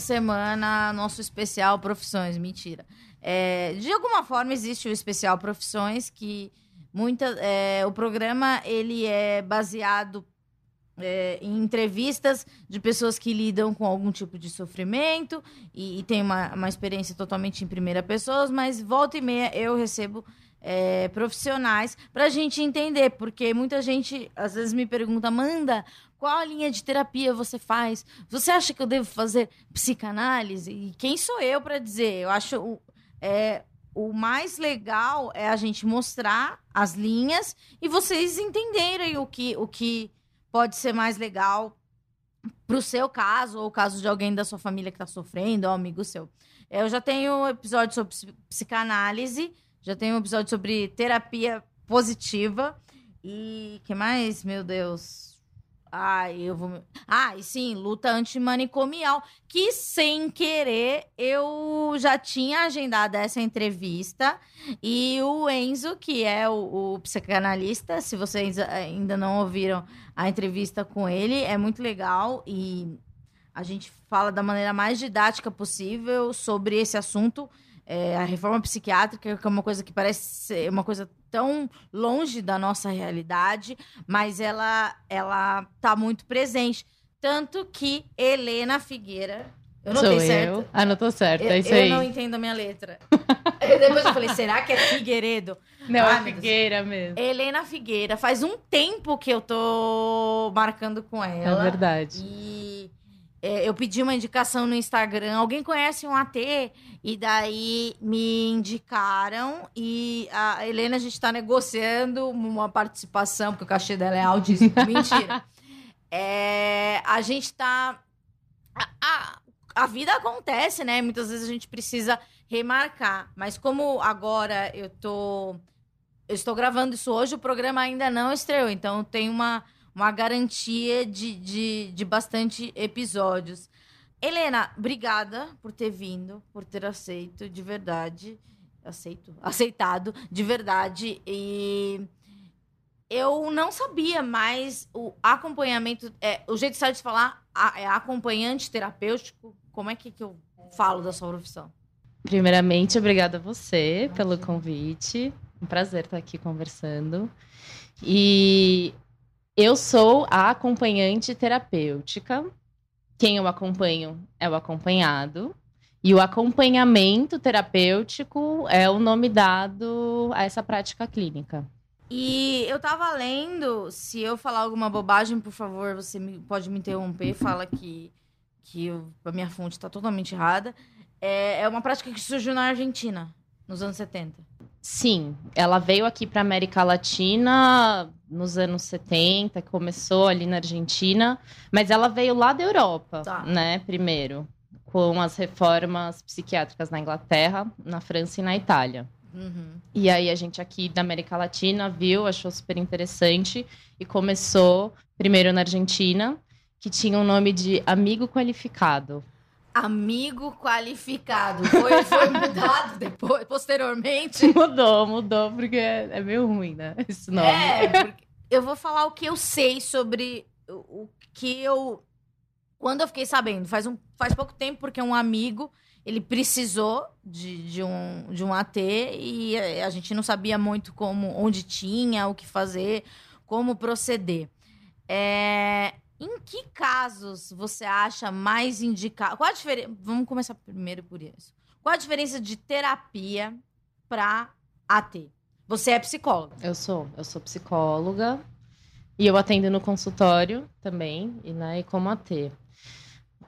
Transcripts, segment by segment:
semana nosso especial profissões, mentira. É, de alguma forma existe o especial profissões que muita é, o programa ele é baseado é, em entrevistas de pessoas que lidam com algum tipo de sofrimento e, e tem uma, uma experiência totalmente em primeira pessoa, mas volta e meia eu recebo é, profissionais para a gente entender, porque muita gente às vezes me pergunta, manda qual linha de terapia você faz? Você acha que eu devo fazer psicanálise? E quem sou eu para dizer? Eu acho é, o mais legal é a gente mostrar as linhas e vocês entenderem o que, o que pode ser mais legal para o seu caso, ou o caso de alguém da sua família que está sofrendo, ou amigo seu. Eu já tenho episódio sobre psicanálise, já tenho um episódio sobre terapia positiva. E que mais, meu Deus? Ai, eu vou. Ah, e sim, luta antimanicomial. Que sem querer eu já tinha agendado essa entrevista. E o Enzo, que é o, o psicanalista, se vocês ainda não ouviram a entrevista com ele, é muito legal. E a gente fala da maneira mais didática possível sobre esse assunto. É, a reforma psiquiátrica, que é uma coisa que parece ser uma coisa tão longe da nossa realidade, mas ela ela tá muito presente, tanto que Helena Figueira eu não Sou certo. eu. Ah, não tô certo, eu, é isso eu aí. não entendo a minha letra. Depois eu falei, será que é Figueiredo? Não, é meu Deus. Figueira mesmo. Helena Figueira. Faz um tempo que eu tô marcando com ela. É verdade. E é, eu pedi uma indicação no Instagram. Alguém conhece um AT? E daí me indicaram. E a Helena, a gente tá negociando uma participação, porque o cachê dela é altíssimo. Mentira. É, a gente tá. A, a, a vida acontece, né? Muitas vezes a gente precisa remarcar. Mas como agora eu tô. Eu estou gravando isso hoje, o programa ainda não estreou. Então tem uma, uma garantia de, de, de bastante episódios. Helena, obrigada por ter vindo, por ter aceito, de verdade. Aceito? Aceitado, de verdade. E eu não sabia, mas o acompanhamento. É, o jeito certo de falar é acompanhante terapêutico. Como é que, que eu falo da sua profissão? Primeiramente, obrigada a você pelo convite. Um prazer estar aqui conversando. E eu sou a acompanhante terapêutica. Quem eu acompanho é o acompanhado. E o acompanhamento terapêutico é o nome dado a essa prática clínica. E eu tava lendo, se eu falar alguma bobagem, por favor, você me- pode me interromper, fala que, que eu- a minha fonte está totalmente errada. É, é uma prática que surgiu na Argentina, nos anos 70. Sim, ela veio aqui para América Latina nos anos 70, começou ali na Argentina, mas ela veio lá da Europa, Tá. né, primeiro, com as reformas psiquiátricas na Inglaterra, na França e na Itália. Uhum. E aí a gente aqui da América Latina viu, achou super interessante e começou primeiro na Argentina, que tinha o nome de Amigo Qualificado. Amigo qualificado. Foi, foi mudado depois, posteriormente. Mudou, mudou, porque é é meio ruim, né, esse nome. É, eu vou falar o que eu sei sobre o, que eu. Quando eu fiquei sabendo, faz, um, faz pouco tempo, porque um amigo ele precisou de, de, um, de um AT e a, a gente não sabia muito como, onde tinha, o que fazer, como proceder. É, em que casos você acha mais indicado? Qual a diferença? Vamos começar primeiro por isso. Qual a diferença de terapia para AT? Você é psicóloga. Eu sou, eu sou psicóloga e eu atendo no consultório também, e, né, como AT.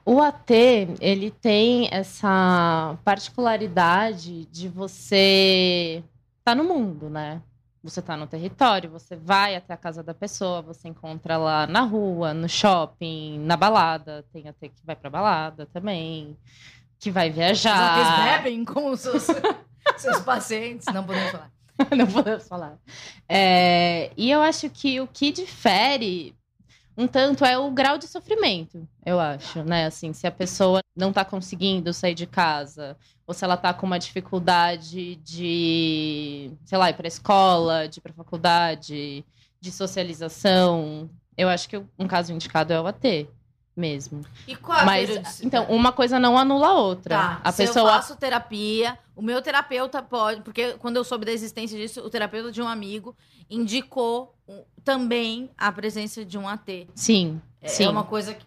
O AT, ele tem essa particularidade de você estar no mundo, né? Você está no território, você vai até a casa da pessoa, você encontra lá na rua, no shopping, na balada, tem AT que vai pra balada também, que vai viajar. ATs bebem com os seus, seus pacientes. Não podemos falar. não podemos falar. É, e eu acho que o que difere um tanto é o grau de sofrimento, eu acho, né? Assim, se a pessoa não está conseguindo sair de casa, ou se ela está com uma dificuldade de, sei lá, ir para escola, de ir para faculdade, de socialização, eu acho que um caso indicado é o AT mesmo. E qual Mas, então, uma coisa não anula a outra. Tá, a se pessoa eu faço terapia, o meu terapeuta pode, porque quando eu soube da existência disso, o terapeuta de um amigo indicou também a presença de um AT. Sim, É sim. uma coisa que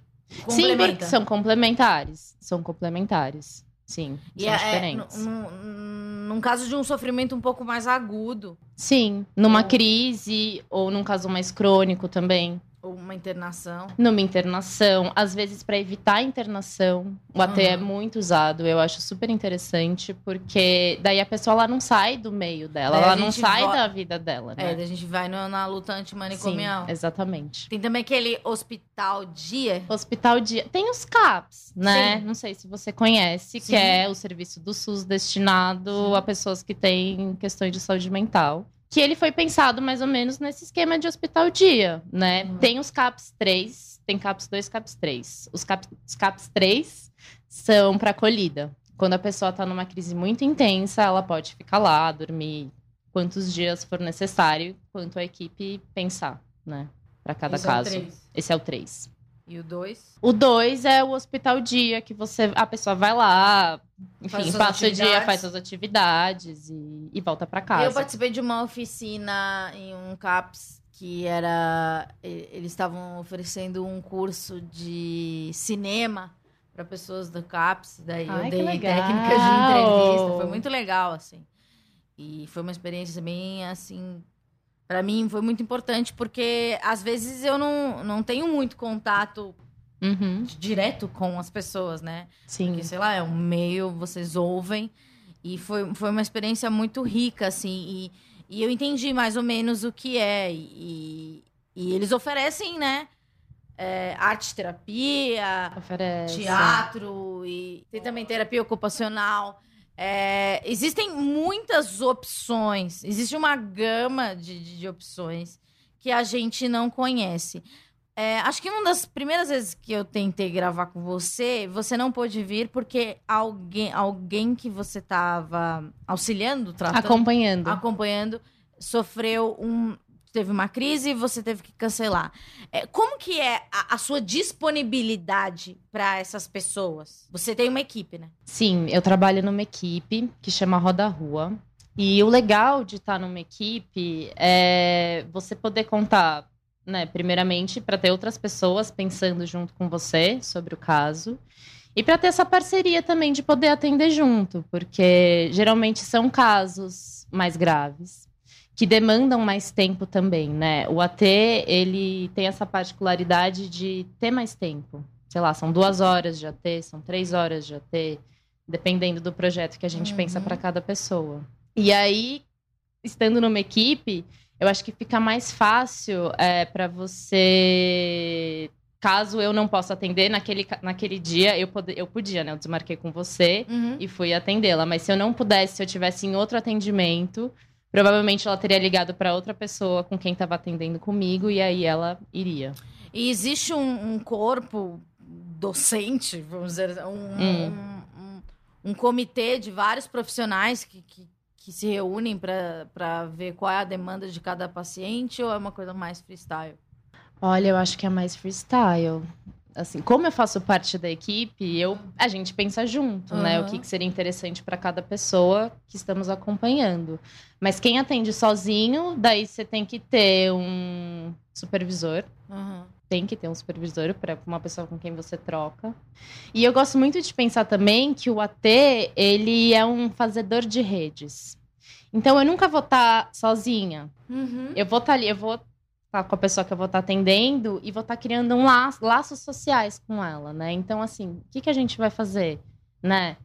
Sim, complementa. são complementares. São complementares. Sim, E são é, é, diferentes. num, num- num caso de um sofrimento um pouco mais agudo, Sim, numa Ou- crise ou num caso mais crônico também. Ou uma internação. Numa internação, às vezes para evitar a internação, o AT Uhum. é muito usado. Eu acho super interessante, porque daí a pessoa ela não sai do meio dela, ela não sai vo- da vida dela, É, né? daí a gente vai no- na luta Sim, antimanicomial. exatamente. Tem também aquele hospital dia. Hospital Dia. Tem os CAPS, né? Sim. Não sei se você conhece, Sim. que é o serviço do SUS destinado Sim. a pessoas que têm questões de saúde mental. Que ele foi pensado mais ou menos nesse esquema de hospital dia, né? Uhum. Tem os CAPS 3, tem CAPS 2, CAPS 3. Os CAPS, os CAPS 3 são para acolhida. Quando a pessoa está numa crise muito intensa, ela pode ficar lá, dormir quantos dias for necessário, quanto a equipe pensar, né? Para cada Esse é caso. três. Esse é o 3. E o dois. O dois é o hospital dia, que você a pessoa vai lá, enfim, passa o dia, faz suas atividades e, e volta pra casa. Eu participei de uma oficina em um CAPS que era. Eles estavam oferecendo um curso de cinema para pessoas do CAPS. Daí Ai, eu dei técnicas de entrevista. Foi muito legal, assim. E foi uma experiência bem assim. Para mim foi muito importante, porque às vezes eu não, não tenho muito contato Uhum, direto com as pessoas, né? sim. Porque, sei lá, é um meio, vocês ouvem. E foi, foi uma experiência muito rica, assim. E, e eu entendi mais ou menos o que é. E, e eles oferecem, né? é, arte terapia, Oferece. teatro e tem também terapia ocupacional. É, existem muitas opções, existe uma gama de, de, de opções que a gente não conhece. É, acho que uma das primeiras vezes que eu tentei gravar com você, você não pôde vir porque alguém, alguém que você estava auxiliando, tratando, Acompanhando. acompanhando, sofreu um. Teve uma crise e você teve que cancelar. É, como que é a, a sua disponibilidade para essas pessoas? Você tem uma equipe, né? Sim, eu trabalho numa equipe que chama Roda Rua. E o legal de estar numa equipe é você poder contar, né, primeiramente, para ter outras pessoas pensando junto com você sobre o caso. E para ter essa parceria também de poder atender junto, porque geralmente são casos mais graves, que demandam mais tempo também, né? O AT, ele tem essa particularidade de ter mais tempo. Sei lá, são duas horas de AT, são três horas de AT, dependendo do projeto que a gente Uhum. pensa para cada pessoa. E aí, estando numa equipe, eu acho que fica mais fácil é, para você. Caso eu não possa atender naquele, naquele dia, eu, pode, eu podia, né? Eu desmarquei com você Uhum. e fui atendê-la. Mas se eu não pudesse, se eu tivesse em outro atendimento, provavelmente ela teria ligado para outra pessoa com quem estava atendendo comigo e aí ela iria. E existe um, um corpo docente, vamos dizer, um, Hum. um, um- um comitê de vários profissionais que, que, que se reúnem para ver qual é a demanda de cada paciente ou é uma coisa mais freestyle? Olha, eu acho que é mais freestyle. Assim, como eu faço parte da equipe, eu, a gente pensa junto, né? O que, que seria interessante para cada pessoa que estamos acompanhando. Mas quem atende sozinho, daí você tem que ter um supervisor. Uhum. Tem que ter um supervisor para uma pessoa com quem você troca. E eu gosto muito de pensar também que o AT, ele é um fazedor de redes. Então eu nunca vou estar sozinha. Uhum. Eu vou estar ali, eu vou com a pessoa que eu vou estar atendendo e vou estar criando um laço, laços sociais com ela, né? Então, assim, o que, que a gente vai fazer, né?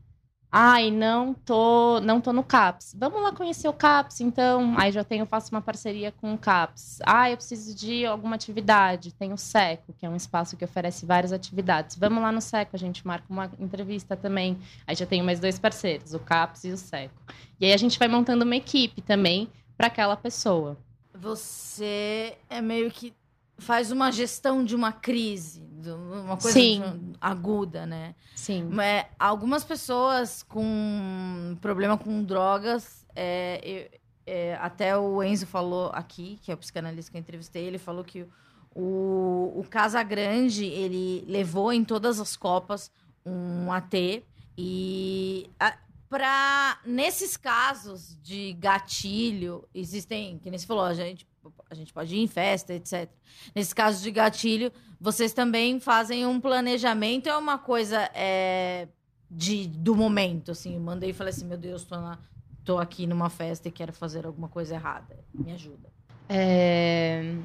Ai, não tô, não tô no CAPS. Vamos lá conhecer o CAPS, então. Aí já tenho, faço uma parceria com o CAPS. Ah, eu preciso de alguma atividade. Tem o SECO, que é um espaço que oferece várias atividades. Vamos lá no SECO, a gente marca uma entrevista também. Aí já tenho mais dois parceiros, o CAPS e o SECO. E aí a gente vai montando uma equipe também para aquela pessoa. Você é meio que faz uma gestão de uma crise, de uma coisa Sim. de- aguda, né? Sim. É, algumas pessoas com problema com drogas, é, é, até o Enzo falou aqui, que é o psicanalista que eu entrevistei, ele falou que o, o Casagrande, ele levou em todas as copas um AT e a, pra, nesses casos de gatilho, existem, que nem você falou, a gente, a gente pode ir em festa, etc. Nesses casos de gatilho, vocês também fazem um planejamento, é uma coisa é, de, do momento, assim. Eu mandei e falei assim, meu Deus, tô, na- tô aqui numa festa e quero fazer alguma coisa errada. Me ajuda. É,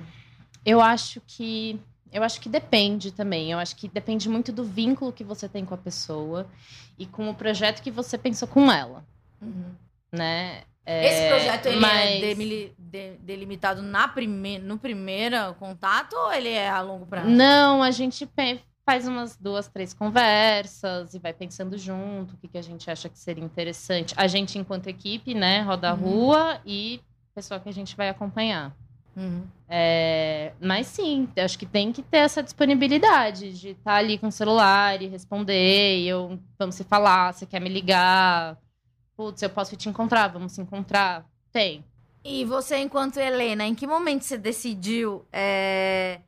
Eu acho que eu acho que depende também. Eu acho que depende muito do vínculo que você tem com a pessoa e com o projeto que você pensou com ela, né? É, Esse projeto, ele é mas- de- delimitado na prime no primeiro contato ou ele é a longo prazo? Não, a gente faz umas duas, três conversas e vai pensando junto o que, que a gente acha que seria interessante. A gente, enquanto equipe, né, roda a Uhum. rua e pessoa que a gente vai acompanhar. Uhum. É, mas sim, acho que tem que ter essa disponibilidade de estar ali com o celular e responder, e eu, vamos se falar, você quer me ligar, putz, eu posso te encontrar, vamos se encontrar. Tem. E você, enquanto Helena, em que momento você decidiu é,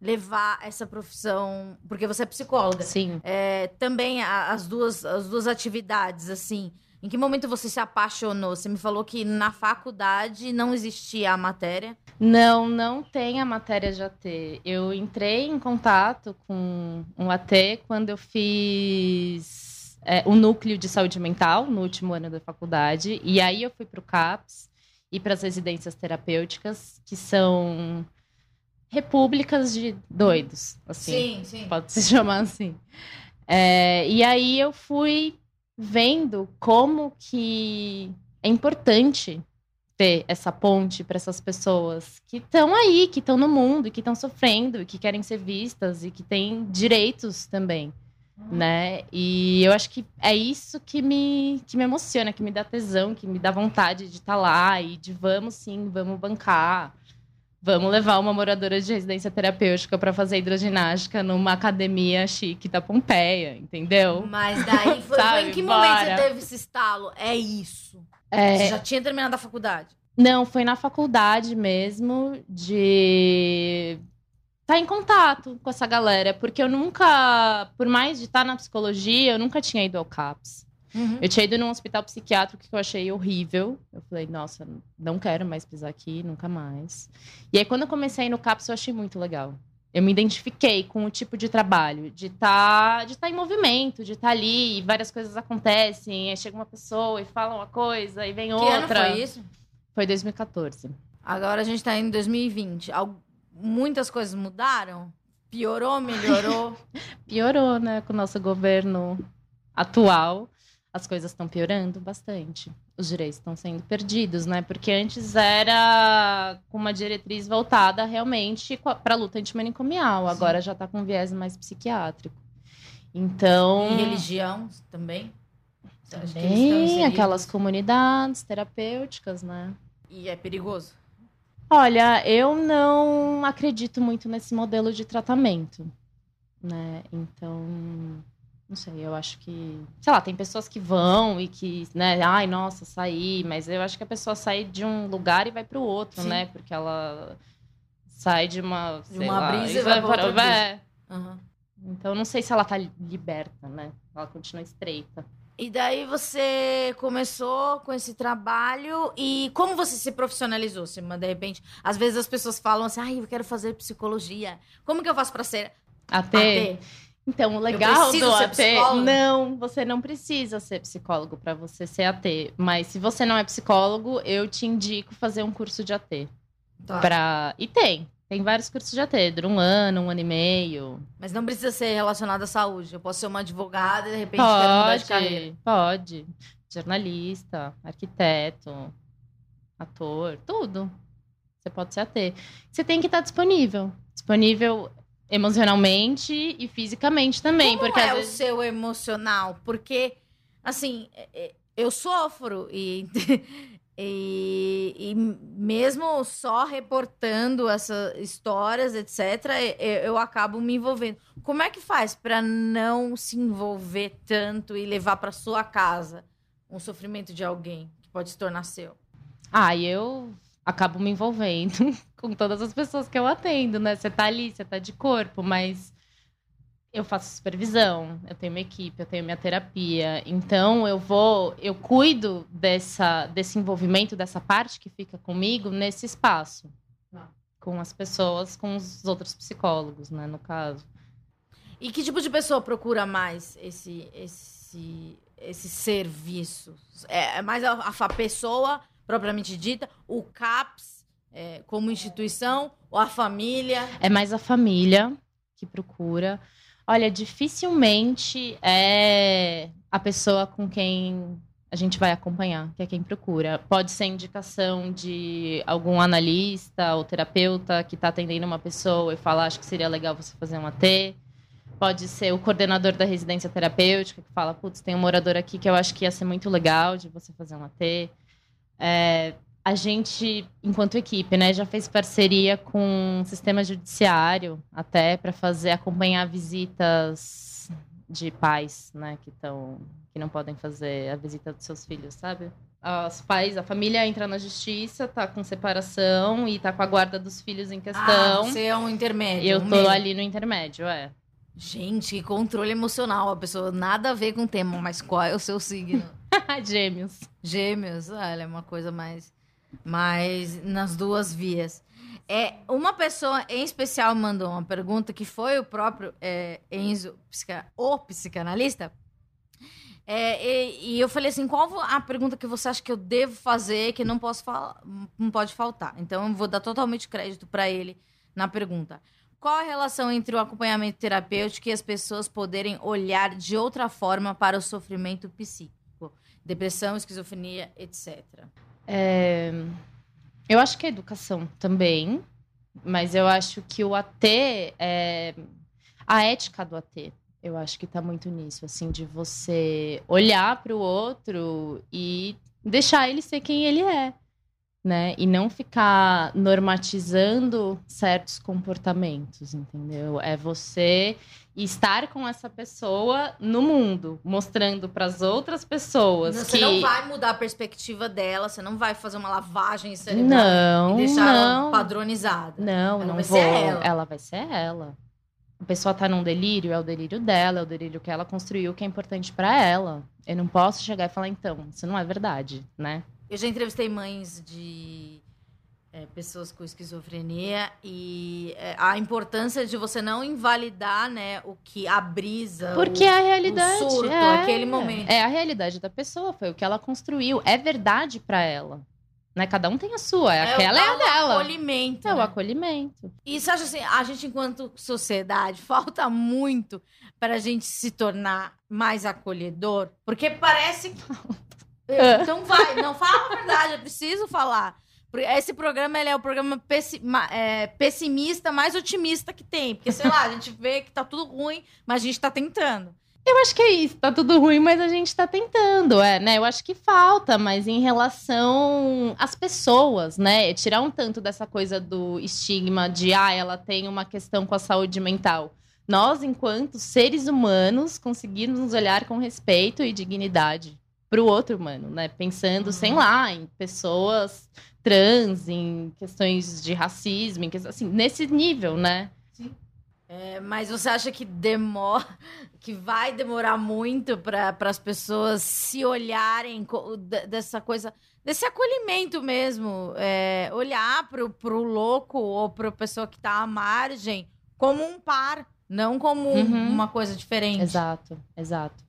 levar essa profissão? Porque você é psicóloga. Sim. É, também a- as duas, as duas atividades, assim. Em que momento você se apaixonou? Você me falou que na faculdade não existia a matéria. Não, não tem a matéria de AT. Eu entrei em contato com um AT quando eu fiz é, o núcleo de saúde mental no último ano da faculdade. E aí eu fui para o CAPS e para as residências terapêuticas, que são repúblicas de doidos, assim sim. pode se chamar assim. É, e aí eu fui vendo como que é importante ter essa ponte para essas pessoas que estão aí, que estão no mundo, que estão sofrendo, e que querem ser vistas e que têm direitos também, né? E eu acho que é isso que me, que me emociona, que me dá tesão, que me dá vontade de estar lá e de vamos sim, vamos bancar. Vamos levar uma moradora de residência terapêutica para fazer hidroginástica numa academia chique da Pompeia, entendeu? Mas daí foi, Sabe, foi em que bora. momento você teve esse estalo? É isso. Você É, já tinha terminado a faculdade. não, foi na faculdade mesmo de estar em contato com essa galera, porque eu nunca, por mais de estar na psicologia, eu nunca tinha ido ao CAPS. Eu tinha ido num hospital psiquiátrico que eu achei horrível. Eu falei, nossa, não quero mais pisar aqui, nunca mais. E aí, quando eu comecei a ir no CAPS, eu achei muito legal. Eu me identifiquei com o tipo de trabalho, de estar de tá em movimento, de estar ali, e várias coisas acontecem, aí chega uma pessoa e fala uma coisa, e vem Que outra. ano foi isso? Foi 2014. Agora a gente tá em 2020. Al- Muitas coisas mudaram? Piorou, melhorou? Piorou, né, com o nosso governo atual. As coisas estão piorando bastante. Os direitos estão sendo perdidos, né? Porque antes era com uma diretriz voltada realmente para a luta antimanicomial. Agora já está com um viés mais psiquiátrico. Então. E religião também? Tem inseridos? aquelas comunidades terapêuticas, né? E é perigoso? Olha, eu não acredito muito nesse modelo de tratamento, né? Então, não sei, eu acho que, sei lá, tem pessoas que vão e que, né, ai, nossa, saí, mas eu acho que a pessoa sai de um lugar e vai para o outro, Sim. né? Porque ela sai de uma, De uma lá, brisa e vai pra outra é. Aham. Então, não sei se ela tá liberta, né? Ela continua estreita. E daí você começou com esse trabalho e como você se profissionalizou? Você, de repente, às vezes as pessoas falam assim, ai, eu quero fazer psicologia. Como que eu faço pra ser Até. AT? Então, o legal do AT. psicólogo? Não, você não precisa ser psicólogo para você ser AT. Mas se você não é psicólogo, eu te indico fazer um curso de AT. Tá. Pra... E tem. Tem vários cursos de AT. Dura um ano, um ano e meio. Mas não precisa ser relacionado à saúde. Eu posso ser uma advogada e de repente quero mudar de carreira. Pode, pode. Jornalista, arquiteto, ator, tudo. Você pode ser AT. Você tem que estar disponível. Disponível emocionalmente e fisicamente também. Como porque é às o vezes... seu emocional? Porque, assim, é- é- eu sofro e E, e mesmo só reportando essas histórias, etc., eu, eu acabo me envolvendo. Como é que faz para não se envolver tanto e levar para sua casa um sofrimento de alguém que pode se tornar seu? Ah, eu acabo me envolvendo com todas as pessoas que eu atendo, né? Você tá ali, você tá de corpo, mas eu faço supervisão, eu tenho minha equipe, eu tenho minha terapia. Então eu vou, eu cuido dessa, desse envolvimento, dessa parte que fica comigo nesse espaço. Tá. Com as pessoas, com os outros psicólogos, né, no caso. E que tipo de pessoa procura mais esse, esse, esse serviço? É, é mais a, a pessoa propriamente dita, o CAPS é, como instituição, ou a família? É mais a família que procura. Olha, dificilmente é a pessoa com quem a gente vai acompanhar, que é quem procura. Pode ser indicação de algum analista ou terapeuta que está atendendo uma pessoa e fala, acho que seria legal você fazer um AT. Pode ser o coordenador da residência terapêutica que fala, putz, tem um morador aqui que eu acho que ia ser muito legal de você fazer um AT. É, a gente, enquanto equipe, né, já fez parceria com o sistema judiciário até para fazer acompanhar visitas de pais, né, que estão que não podem fazer a visita dos seus filhos, sabe? Os pais, a família entra na justiça, tá com separação e tá com a guarda dos filhos em questão. Ah, você é um intermédio. Eu um tô meio. ali no intermédio, é. Gente, que controle emocional. A pessoa nada a ver com o tema, mas qual é o seu signo? Gêmeos. Gêmeos, olha, é uma coisa mais mas nas duas vias. É, uma pessoa em especial mandou uma pergunta que foi o próprio é, Enzo, o psicanalista. É, e, e, eu falei assim, qual a pergunta que você acha que eu devo fazer que não posso falar, não pode faltar? Então eu vou dar totalmente crédito para ele na pergunta. Qual a relação entre o acompanhamento terapêutico e as pessoas poderem olhar de outra forma para o sofrimento psíquico, depressão, esquizofrenia, etc. É... Eu acho que a educação também, mas eu acho que o AT, é... a ética do AT, eu acho que está muito nisso, assim, de você olhar para o outro e deixar ele ser quem ele é, né? E não ficar normatizando certos comportamentos, entendeu? É você estar com essa pessoa no mundo, mostrando para as outras pessoas você que não vai mudar a perspectiva dela, você não vai fazer uma lavagem cerebral não, e deixar não. ela padronizada. Não, ela não vai vou. Ser ela. ela vai ser ela. A pessoa tá num delírio, é o delírio dela, é o delírio que ela construiu, que é importante para ela. Eu não posso chegar e falar então, isso não é verdade, né? Eu já entrevistei mães de é, pessoas com esquizofrenia e é, a importância de você não invalidar, né, o que a brisa, porque o, é a realidade, o surto, é, aquele momento. É a realidade da pessoa, foi o que ela construiu, é verdade para ela. Né? Cada um tem a sua, é, aquela é a dela. É o acolhimento. É né? o acolhimento. E você acha assim, a gente, enquanto sociedade, falta muito para a gente se tornar mais acolhedor? Porque parece que. Então vai, não fala a verdade, eu preciso falar. Esse programa ele é o programa é, pessimista mais otimista que tem. Porque, sei lá, a gente vê que tá tudo ruim, mas a gente tá tentando. Eu acho que é isso, tá tudo ruim, mas a gente tá tentando, é, né? Eu acho que falta, mas em relação às pessoas, né? Tirar um tanto dessa coisa do estigma de, ah, ela tem uma questão com a saúde mental. Nós, enquanto seres humanos, conseguimos olhar com respeito e dignidade para o outro humano, né? Pensando, uhum. sei lá, em pessoas trans, em questões de racismo, em questões, assim, nesse nível, né? Sim. É, mas você acha que demora, que vai demorar muito para as pessoas se olharem dessa coisa, desse acolhimento mesmo, é, olhar para o louco ou para a pessoa que está à margem como um par, não como uhum. uma coisa diferente. Exato, exato.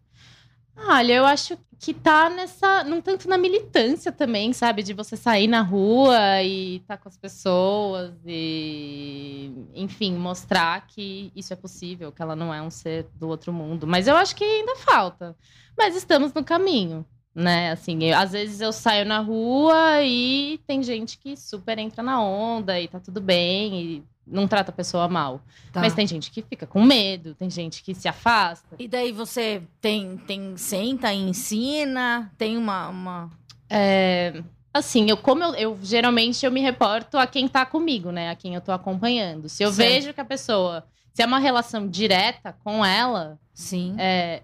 Olha, eu acho que tá nessa. Não tanto na militância também, sabe? De você sair na rua e estar tá com as pessoas e. Enfim, mostrar que isso é possível, que ela não é um ser do outro mundo. Mas eu acho que ainda falta. Mas estamos no caminho, né? Assim, eu, às vezes eu saio na rua e tem gente que super entra na onda e tá tudo bem. E não trata a pessoa mal. Tá. Mas tem gente que fica com medo, tem gente que se afasta. E daí você tem, tem senta e ensina, tem uma. uma... É, Assim, eu como eu, eu, geralmente eu me reporto a quem tá comigo, né? A quem eu tô acompanhando. Se eu Certo. vejo que a pessoa, se é uma relação direta com ela, Sim. é,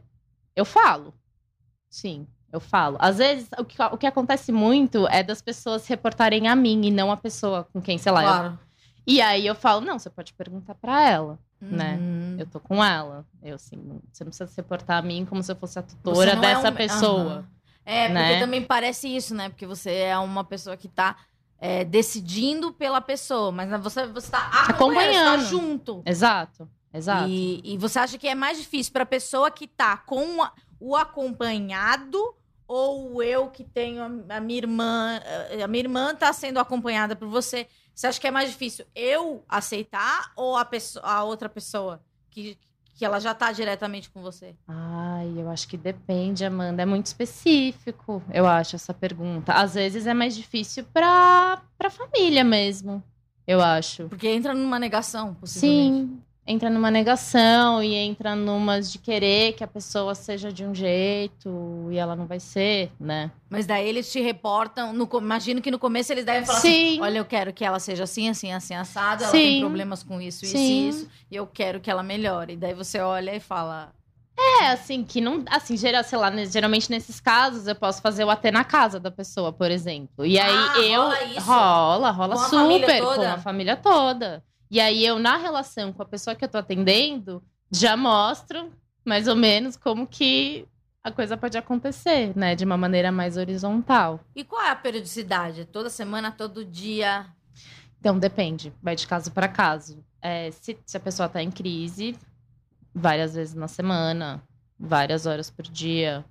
eu falo. Sim, eu falo. Às vezes, o que, o que acontece muito é das pessoas se reportarem a mim e não a pessoa com quem, sei lá. eu- claro. E aí eu falo, não, você pode perguntar pra ela. né? Uhum. Eu tô com ela. Eu, assim, você não precisa se reportar a mim como se eu fosse a tutora é dessa um- pessoa. Aham. É, porque né? também parece isso, né? Porque você é uma pessoa que tá é, decidindo pela pessoa, mas você, você tá acompanhando, Acompanhando. tá junto. Exato, exato. E, e você acha que é mais difícil pra pessoa que tá com o acompanhado ou eu que tenho a, a minha irmã, a minha irmã tá sendo acompanhada por você? Você acha que é mais difícil eu aceitar ou a, pessoa, a outra pessoa que, que ela já tá diretamente com você? Ai, eu acho que depende, Amanda. É muito específico, eu acho, essa pergunta. Às vezes é mais difícil pra, pra família mesmo, eu acho. Porque entra numa negação. Sim, entra numa negação e entra numas de querer que a pessoa seja de um jeito e ela não vai ser, né? Mas daí eles te reportam. No, imagino que no começo eles devem falar assim: Sim. olha, eu quero que ela seja assim, assim, assim, assada. Ela tem Sim. problemas com isso, isso Sim. e isso. E eu quero que ela melhore. E daí você olha e fala: É, assim, que não. Assim, gera, sei lá, né, geralmente nesses casos eu posso fazer o até na casa da pessoa, por exemplo. E aí Ah, eu. rola isso? Rola, rola Com a super toda? com a família toda. E aí eu, na relação com a pessoa que eu tô atendendo, já mostro mais ou menos como que a coisa pode acontecer, né? De uma maneira mais horizontal. E qual é a periodicidade? Toda semana, todo dia? Então depende, vai de caso para caso. É, se, se a pessoa tá em crise, várias vezes na semana, várias horas por dia.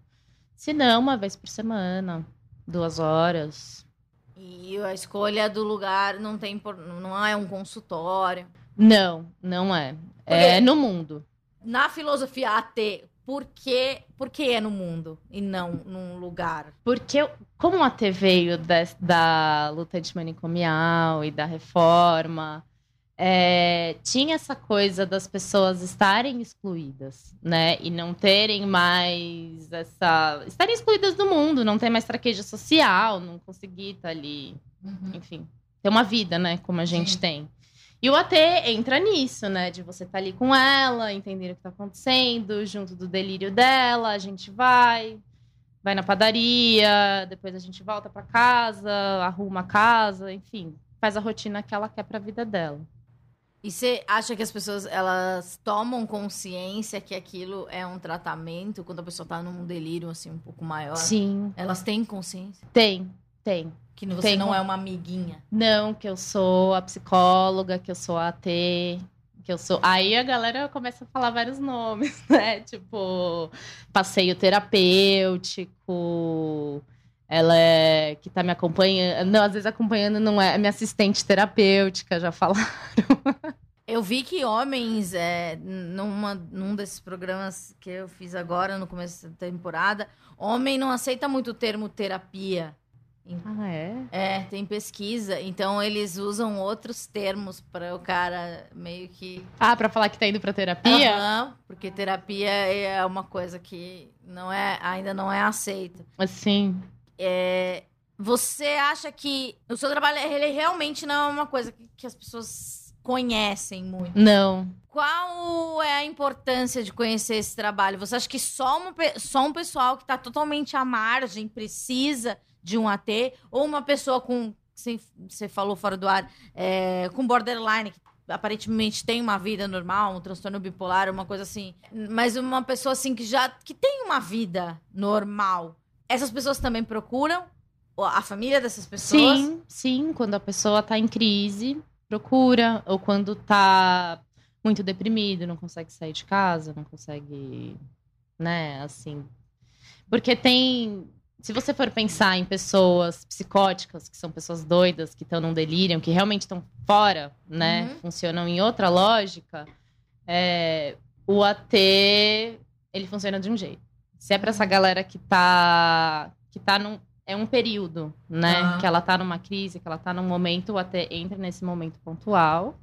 Se não, uma vez por semana, duas horas. E a escolha do lugar não tem por- não é um consultório. Não, não é. É no mundo. Na filosofia AT, por que, por que é no mundo e não num lugar? Porque, como a T veio des- da luta antimanicomial e da reforma, é, tinha essa coisa das pessoas estarem excluídas, né? E não terem mais essa. estarem excluídas do mundo, não ter mais traquejo social, não conseguir estar ali, enfim, ter uma vida, né? Como a gente Sim. tem. E o AT entra nisso, né? De você estar ali com ela, entender o que está acontecendo, junto do delírio dela, a gente vai, vai na padaria, depois a gente volta para casa, arruma a casa, enfim, faz a rotina que ela quer para a vida dela. E você acha que as pessoas elas tomam consciência que aquilo é um tratamento quando a pessoa tá num delírio assim um pouco maior? Sim, Elas têm consciência tem, tem. que você Tem não é uma amiguinha. Não, que eu sou a psicóloga, que eu sou a AT, que eu sou. Aí a galera começa a falar vários nomes, né? Tipo, passeio terapêutico. Ela é que tá me acompanhando. Não, às vezes acompanhando não é, é minha assistente terapêutica, já falaram. Eu vi que homens, é, numa, num desses programas que eu fiz agora, no começo da temporada, homem não aceita muito o termo terapia. Ah, é? É, tem pesquisa, então eles usam outros termos para o cara meio que. Ah, pra falar que tá indo pra terapia? Aham, porque terapia é uma coisa que não é, ainda não é aceita. Assim. É, você acha que o seu trabalho ele realmente não é uma coisa que, que as pessoas conhecem muito? Não. Qual é a importância de conhecer esse trabalho? Você acha que só, uma pe- só um pessoal que está totalmente à margem precisa de um AT? Ou uma pessoa com, você falou fora do ar, é, com borderline, que aparentemente tem uma vida normal, um transtorno bipolar, uma coisa assim, mas uma pessoa assim que já que tem uma vida normal, essas pessoas também procuram a família dessas pessoas? Sim, sim. Quando a pessoa tá em crise, procura. Ou quando tá muito deprimido, não consegue sair de casa, não consegue. Né, assim. Porque tem. Se você for pensar em pessoas psicóticas, que são pessoas doidas, que estão num delírio, que realmente estão fora, né? Uhum. Funcionam em outra lógica, é, o AT ele funciona de um jeito. Se é pra essa galera que tá. que tá num. É um período, né? Que ela tá numa crise, que ela tá num momento, o AT entra nesse momento pontual,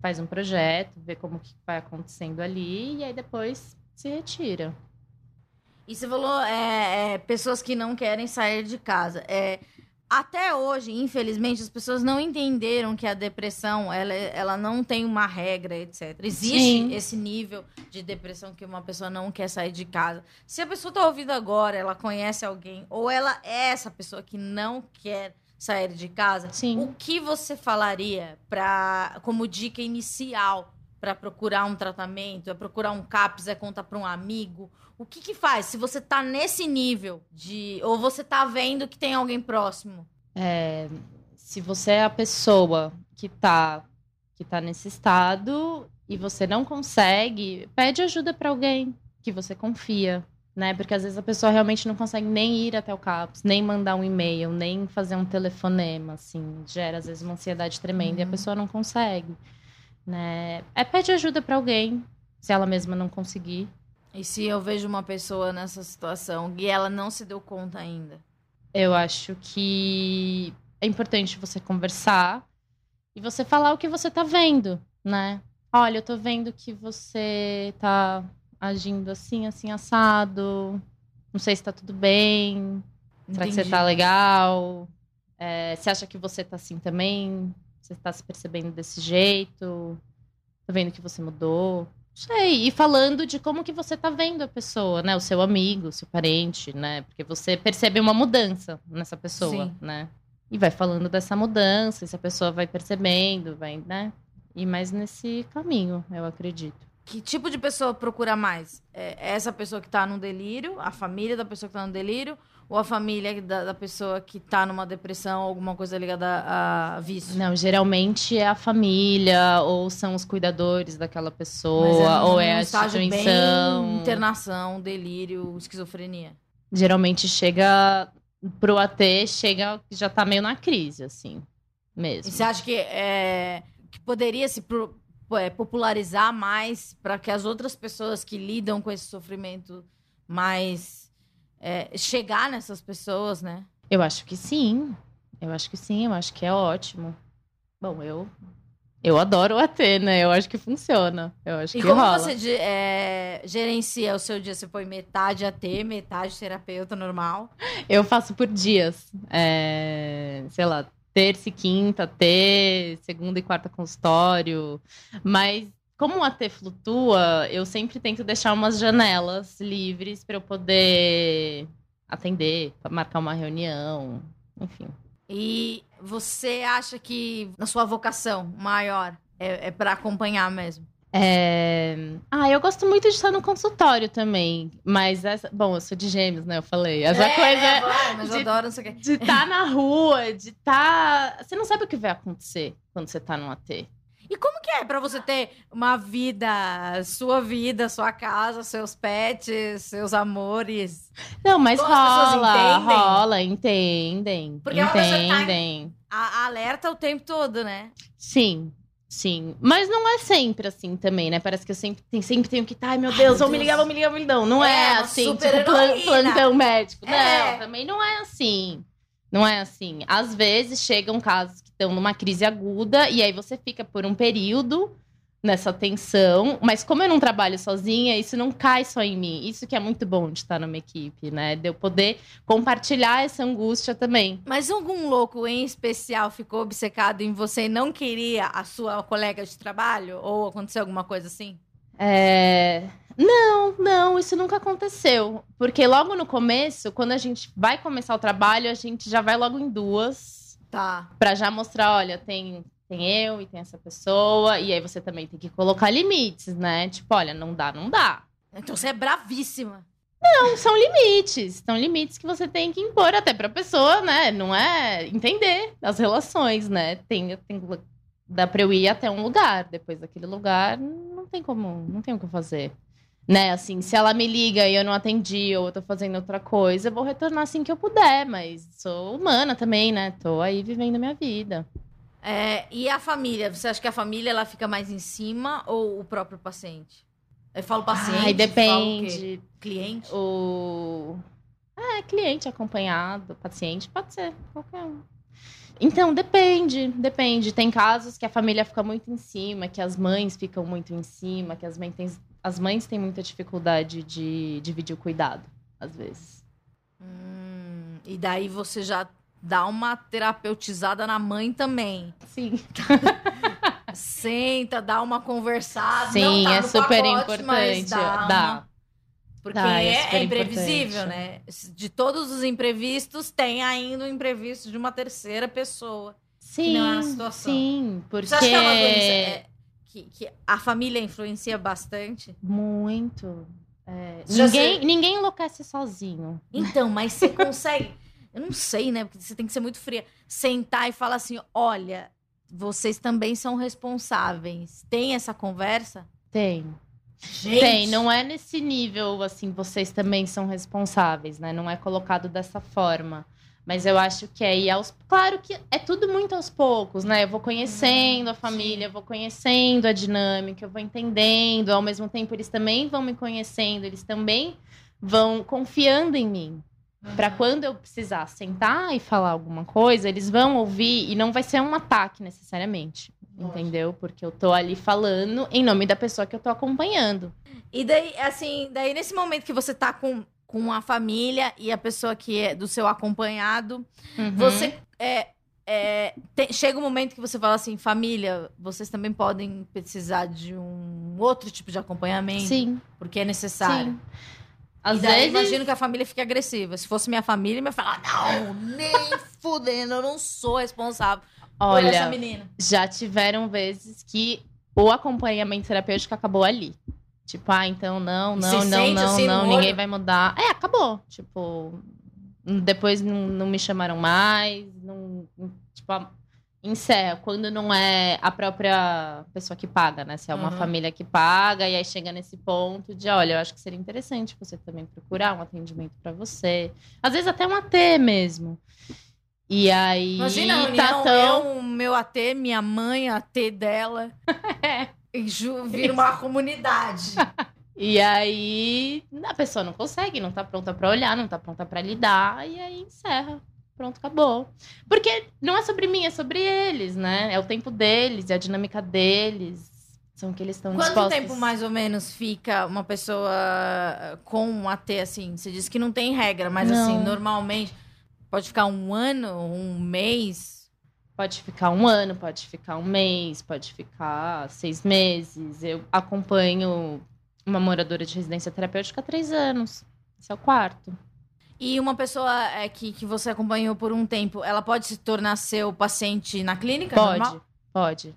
faz um projeto, vê como que vai acontecendo ali, e aí depois se retira. E você falou é, é, pessoas que não querem sair de casa. É, até hoje, infelizmente, as pessoas não entenderam que a depressão, ela, ela não tem uma regra, etc. Existe Sim. esse nível de depressão que uma pessoa não quer sair de casa. Se a pessoa tá ouvindo agora, ela conhece alguém, ou ela é essa pessoa que não quer sair de casa, Sim. o que você falaria para como dica inicial para procurar um tratamento, é procurar um CAPS, é contar para um amigo? O que que faz se você tá nesse nível de ou você tá vendo que tem alguém próximo? É, se você é a pessoa que tá, que tá nesse estado e você não consegue, pede ajuda para alguém que você confia, né? Porque às vezes a pessoa realmente não consegue nem ir até o CAPS, nem mandar um e-mail, nem fazer um telefonema, assim, gera às vezes uma ansiedade tremenda e a Uhum. pessoa não consegue, né? É pede ajuda para alguém, se ela mesma não conseguir. E se eu vejo uma pessoa nessa situação e ela não se deu conta ainda? Eu acho que é importante você conversar e você falar o que você tá vendo, né? Olha, eu tô vendo que você tá agindo assim, assim, assado. Não sei se tá tudo bem. Será que você Entendi. tá legal? É, você acha que você tá assim também? Você tá se percebendo desse jeito? Tô vendo que você mudou? Não sei. E falando de como que você tá vendo a pessoa, né? O seu amigo, o seu parente, né? Porque você percebe uma mudança nessa pessoa, Sim. né? E vai falando dessa mudança, e se a pessoa vai percebendo, vai, né? E mais nesse caminho, eu acredito. Que tipo de pessoa procura mais? É essa pessoa que tá no delírio, a família da pessoa que tá no delírio, ou a família da, da pessoa que tá numa depressão, alguma coisa ligada a vício? Não, geralmente é a família, ou são os cuidadores daquela pessoa, num ou é a instituição. bem internação, delírio, esquizofrenia. Geralmente chega pro AT, chega já tá meio na crise, assim, E mesmo. você acha que, é, que poderia se pro- é, popularizar mais para que as outras pessoas que lidam com esse sofrimento mais é, chegar nessas pessoas, né? Eu acho que sim. Eu acho que sim, eu acho que é ótimo. Bom, eu eu adoro o AT, né? Eu acho que funciona. Eu acho E que como rola. você é, gerencia o seu dia? Você põe metade AT, metade terapeuta normal? Eu faço por dias. É, sei lá, terça e quinta AT, segunda e quarta consultório. Mas como o AT flutua, eu sempre tento deixar umas janelas livres para eu poder atender, marcar uma reunião, enfim. E você acha que na sua vocação maior é, é para acompanhar mesmo? É... Ah, eu gosto muito de estar no consultório também. Mas essa. Bom, eu sou de gêmeos, né? Eu falei. Essa É, coisa é bom, mas eu de- adoro não sei o quê. de estar na rua, de estar. Você não sabe o que vai acontecer quando você tá no AT. E como que é pra você ter uma vida, sua vida, sua casa, seus pets, seus amores? Não, mas Como rola, entendem? rola, entendem. Porque é tá- entendem. A, alerta o tempo todo, né? Sim, sim. Mas não é sempre assim também, né? Parece que eu sempre, tem- sempre tenho que estar, ai meu Deus, meu vão me ligar, vão me ligar, vão me ligar. Não, não É, é, assim, tipo super-heroína. plan, plantão médico. É. Não, também não é assim. Não é assim. Às vezes chegam casos que estão numa crise aguda e aí você fica por um período nessa tensão, mas como eu não trabalho sozinha, isso não cai só em mim. Isso que é muito bom de estar numa equipe, né? De eu poder compartilhar essa angústia também. Mas algum louco em especial ficou obcecado em você e não queria a sua colega de trabalho? Ou aconteceu alguma coisa assim? É... Não, não, isso nunca aconteceu. Porque logo no começo, quando a gente vai começar o trabalho, a gente já vai logo em duas. Tá. Pra já mostrar, olha, tem, tem eu e tem essa pessoa. E aí você também tem que colocar limites, né? Tipo, olha, não dá, não dá. Então você é bravíssima. Não, são limites. São limites que você tem que impor até pra pessoa, né? Não é entender as relações, né? Tem, tem, dá pra eu ir até um lugar. Depois daquele lugar, não tem como, não tem o que fazer. Né, assim, se ela me liga e eu não atendi ou eu tô fazendo outra coisa, eu vou retornar assim que eu puder, mas sou humana também, né? Tô aí vivendo a minha vida. É, e a família? Você acha que a família ela fica mais em cima ou o próprio paciente? Eu falo paciente, Ai, depende. cliente. O. É, cliente acompanhado, paciente, pode ser, qualquer um. Então, depende, depende. Tem casos que a família fica muito em cima, que as mães ficam muito em cima, que as mães têm, as mães têm muita dificuldade de dividir o cuidado, às vezes. Hum, e daí você já dá uma terapeutizada na mãe também. Sim. Senta, dá uma conversada. Sim, tá é super pacote, importante. Dá. Dá. uma- Porque Dá, é é, é imprevisível, importante. né? De todos os imprevistos, tem ainda o imprevisto de uma terceira pessoa. Sim, não é a situação. sim, porque Você acha que é uma doença é, que, que a família influencia bastante? muito. É, ninguém, sei- ninguém enlouquece sozinho. Então, mas você consegue. Eu não sei, né? Porque você tem que ser muito fria. Sentar e falar assim: olha, vocês também são responsáveis. Tem essa conversa? Tem. Gente, Tem, não é nesse nível, assim, vocês também são responsáveis, né? Não é colocado dessa forma. Mas eu acho que aí, aos... claro que é tudo muito aos poucos, né? Eu vou conhecendo a família, eu vou conhecendo a dinâmica, eu vou entendendo. Ao mesmo tempo, eles também vão me conhecendo, eles também vão confiando em mim. Pra quando eu precisar sentar e falar alguma coisa, eles vão ouvir e não vai ser um ataque necessariamente. Lógico. Entendeu? Porque eu tô ali falando em nome da pessoa que eu tô acompanhando. E daí, assim, daí nesse momento que você tá com, com a família e a pessoa que é do seu acompanhado, Uhum. você é, é, chega um momento que você fala assim, família, vocês também podem precisar de um outro tipo de acompanhamento, Sim, porque é necessário. sim. Às e daí vezes, imagino que a família fique agressiva. Se fosse minha família, ia falar, não, nem fudendo, eu não sou responsável por essa olha, menina. já tiveram vezes que o acompanhamento terapêutico acabou ali. Tipo, ah, então não, não, você não, sente, não, assim, não, ninguém olho? vai mudar. É, acabou. Tipo, depois não, não me chamaram mais, não, tipo, encerra. Quando não é a própria pessoa que paga, né? Se é uma Uhum. família que paga, e aí chega nesse ponto de, olha, eu acho que seria interessante você também procurar um atendimento pra você. Às vezes até um AT mesmo. E aí Imagina a tá reunião, tão... eu, meu AT, minha mãe, a AT dela. É. E ju- vira uma comunidade. E aí a pessoa não consegue, não tá pronta pra olhar, não tá pronta pra lidar, e aí encerra. Pronto, acabou. Porque não é sobre mim, é sobre eles, né? É o tempo deles, é a dinâmica deles. São que eles estão Quanto dispostos. tempo mais ou menos fica uma pessoa com um AT assim? Você disse que não tem regra, mas Não. assim, normalmente pode ficar um ano, um mês. Pode ficar um ano, pode ficar um mês, pode ficar seis meses. Eu acompanho uma moradora de residência terapêutica há três anos. Esse é o quarto. E uma pessoa é, que, que você acompanhou por um tempo, ela pode se tornar seu paciente na clínica? Pode, normal? pode.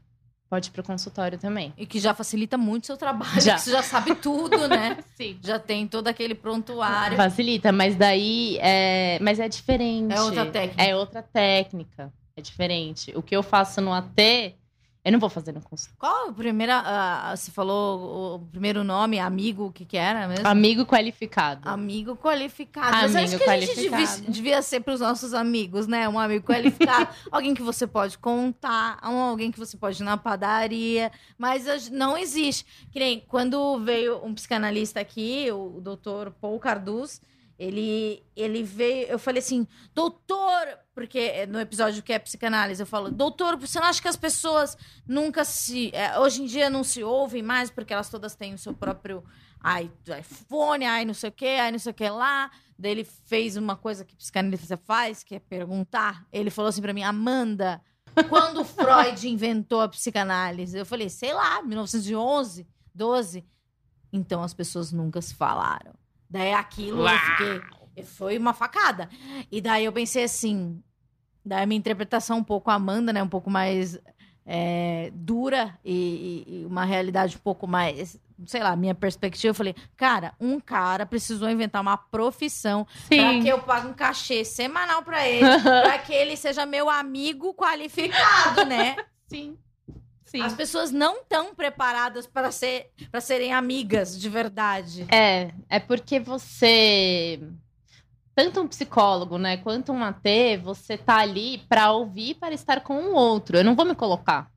Pode ir pro consultório também. E que já facilita muito o seu trabalho, Já. você já sabe tudo, né? Sim. Já tem todo aquele prontuário. Facilita, mas daí é, mas é diferente. É outra técnica. É outra técnica. É diferente. O que eu faço no AT, eu não vou fazer no consultório. Qual a primeira. ah, você falou o primeiro nome, amigo, o que, que era mesmo? Amigo qualificado. Amigo qualificado. Mas Amigo acho que a gente devia, devia ser para os nossos amigos, né? Um amigo qualificado. alguém que você pode contar, alguém que você pode ir na padaria. Mas não existe. Que nem quando veio um psicanalista aqui, o doutor Paul Carduz, ele, ele veio. Eu falei assim, doutor. Porque no episódio que é psicanálise, eu falo, doutor, você não acha que as pessoas nunca se. é, hoje em dia não se ouvem mais porque elas todas têm o seu próprio ai, iPhone, ai, não sei o que, ai, não sei o que lá. Daí ele fez uma coisa que psicanalista faz, que é perguntar. Ele falou assim pra mim, Amanda, quando Freud inventou a psicanálise? Eu falei, sei lá, 1911, 12. Então as pessoas nunca se falaram. Daí aquilo eu fiquei. Foi uma facada. E daí eu pensei assim. Daí a minha interpretação um pouco Amanda, né? Um pouco mais é, dura e, e- e uma realidade um pouco mais. Sei lá, minha perspectiva. Eu falei, cara, um cara precisou inventar uma profissão pra que eu pague um cachê semanal pra ele, pra que ele seja meu amigo qualificado, né? Sim. Sim. As pessoas não estão preparadas para ser, para serem amigas de verdade. É, é porque você. Tanto um psicólogo, né, quanto um AT, você tá ali pra ouvir para estar com o outro. Eu não vou me colocar.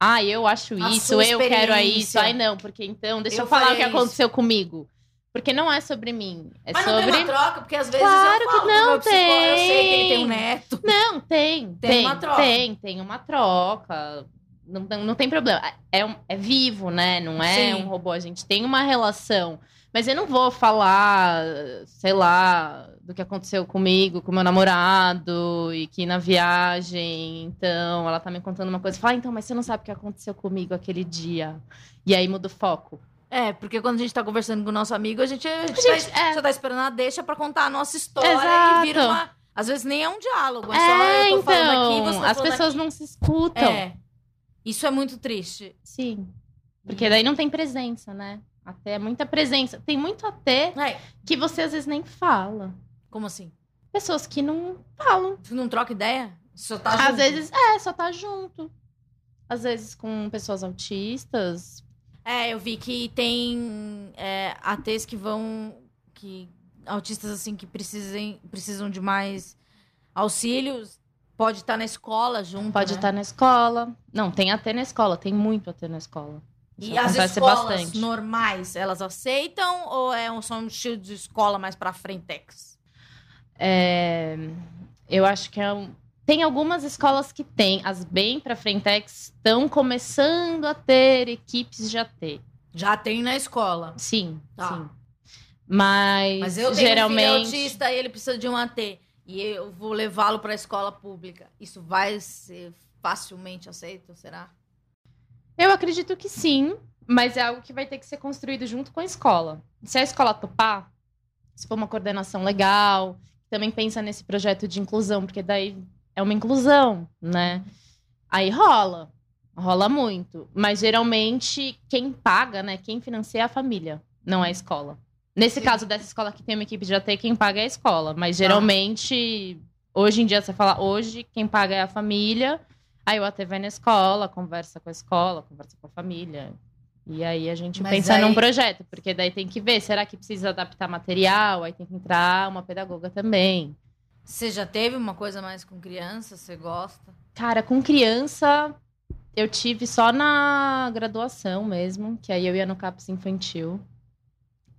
Ah, eu acho A isso, eu quero é isso. Ai, não, porque então, deixa eu, Eu falar o que isso. aconteceu comigo. Porque não é sobre mim. É Mas não sobre. tem uma troca, porque às vezes Claro eu que falo pro não meu psicólogo, eu sei que ele tem. tem um neto. Não, tem. Tem Tem, uma troca. Tem, tem uma troca. Não, não, não tem problema. É, um- é vivo, né? Não é Sim. um robô. A gente tem uma relação. Mas eu não vou falar, sei lá, do que aconteceu comigo, com meu namorado, e que na viagem, então, ela tá me contando uma coisa. Fala, ah, então, mas você não sabe o que aconteceu comigo aquele dia. E aí muda o foco. É, porque quando a gente tá conversando com o nosso amigo, a gente, a gente, gente, tá, é. só tá esperando a deixa pra contar a nossa história Exato. e vira uma. Às vezes nem é um diálogo, é, só É, eu tô falando então, aqui, você tá as falando pessoas aqui. não se escutam. É. Isso é muito triste. Sim. Porque daí não tem presença, né? Até é muita presença. Tem muito até É. que você às vezes nem fala. Como assim? Pessoas que não falam. Você não troca ideia? Só tá Às junto? vezes, é, só tá junto. Às vezes com pessoas autistas. É, eu vi que tem é, ATs que vão. que autistas assim que precisem, precisam de mais auxílios. Pode estar na escola junto. Pode né? estar na escola. Não, tem até na escola, tem muito até na escola. Isso E as escolas bastante. normais, elas aceitam ou é um, só um estilo de escola mais pra frentex? É, eu acho que é um- tem algumas escolas que têm. As bem para frentex estão começando a ter equipes de AT. Já tem na escola. Sim, Tá. sim. Mas, Mas eu tenho geralmente um filho autista e ele precisa de um AT. E eu vou levá-lo pra escola pública. Isso vai ser facilmente aceito, será? eu acredito que sim, mas é algo que vai ter que ser construído junto com a escola. Se a escola topar, se for uma coordenação legal, também pensa nesse projeto de inclusão, porque daí é uma inclusão, né? Aí rola, rola muito. Mas geralmente quem paga, né? Quem financia é a família, não é a escola. Nesse caso dessa escola que tem uma equipe de AT, quem paga é a escola. Mas geralmente, hoje em dia, você fala, hoje quem paga é a família. Aí o AT vai na escola, conversa com a escola, conversa com a família. E aí a gente Mas pensa aí- num projeto, porque daí tem que ver, será que precisa adaptar material? Aí tem que entrar uma pedagoga também. Você já teve uma coisa mais com criança? Você gosta? Cara, com criança, eu tive só na graduação mesmo, que aí eu ia no CAPS infantil.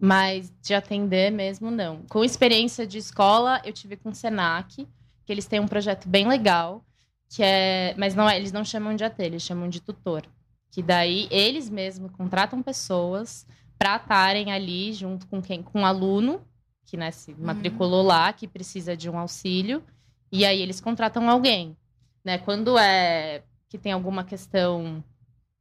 Mas de atender mesmo, não. Com experiência de escola, eu tive com o Senac, que eles têm um projeto bem legal, que é. Mas não é, eles não chamam de AT, eles chamam de tutor. Que daí eles mesmos contratam pessoas para estarem ali junto com quem? Com o aluno, que né, se matriculou lá, que precisa de um auxílio. E aí eles contratam alguém. Né? Quando é que tem alguma questão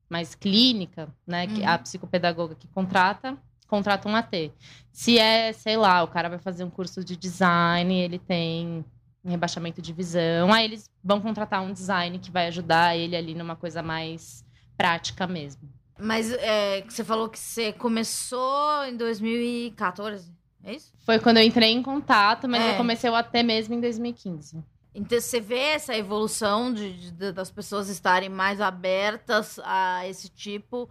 mais clínica, né? Que Uhum. a psicopedagoga que contrata, contrata um AT. Se é, sei lá, o cara vai fazer um curso de design, ele tem um rebaixamento de visão, aí eles vão contratar um design que vai ajudar ele ali numa coisa mais prática mesmo. Mas é, você falou que você começou em 2014, é isso? Foi quando eu entrei em contato, mas É. eu comecei o AT mesmo em 2015. Então você vê essa evolução de, de- das pessoas estarem mais abertas a esse tipo,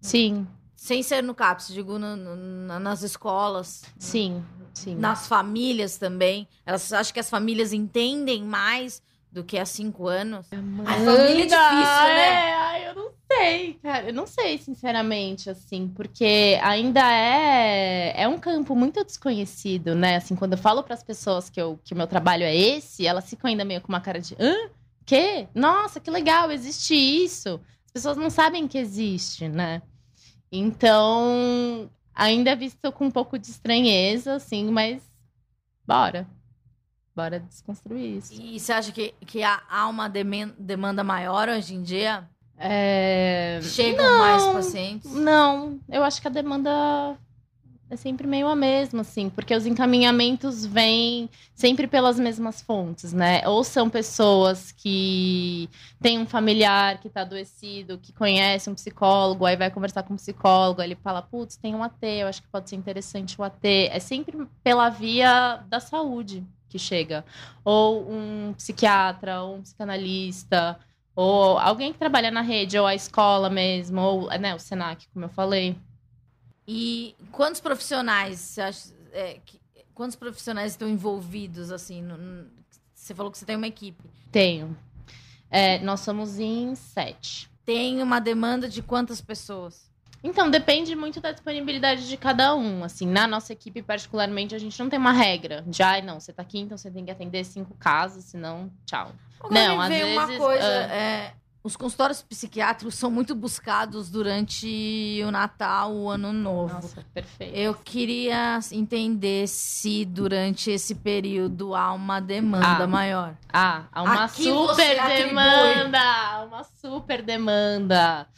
Sim, sem ser no CAPS, digo no- no- na- nas escolas, sim, sim. nas famílias também. Elas acham que as famílias entendem mais do que há cinco anos. A família é difícil, né? É, eu não sei, cara. Eu não sei, sinceramente, assim, porque ainda é, é um campo muito desconhecido, né? Assim, quando eu falo para as pessoas que, eu, que o meu trabalho é esse, elas ficam ainda meio com uma cara de hã? Quê? Nossa, que legal, existe isso. As pessoas não sabem que existe, né? Então, ainda é visto com um pouco de estranheza, assim, mas bora. Bora desconstruir isso. E você acha que, que há, uma demanda maior hoje em dia? É... Chegam mais pacientes? Não, eu acho que a demanda é sempre meio a mesma, assim, porque os encaminhamentos vêm sempre pelas mesmas fontes, né? Ou são pessoas que têm um familiar que tá adoecido, que conhece um psicólogo, aí vai conversar com o psicólogo, aí ele fala, putz, tem um AT, eu acho que pode ser interessante o AT. É sempre pela via da saúde que chega. Ou um psiquiatra, ou um psicanalista, ou alguém que trabalha na rede, ou a escola mesmo, ou né, o Senac, como eu falei. E quantos profissionais acha. é, que- quantos profissionais estão envolvidos, assim? no- no- você falou que você tem uma equipe. Tenho. É, nós somos em sete. Tem uma demanda de quantas pessoas? Então, depende muito da disponibilidade de cada um. Assim, na nossa equipe, particularmente, a gente não tem uma regra de, ai, não, você tá aqui, então você tem que atender cinco casos, senão, tchau. Agora Não, às veio uma vezes, coisa. ah. é, Os consultórios psiquiátricos são muito buscados durante o Natal, o Ano Novo. Nossa, perfeito. Eu queria entender se durante esse período há uma demanda Ah. maior. Ah, há uma Aqui super atribui. demanda! Uma super demanda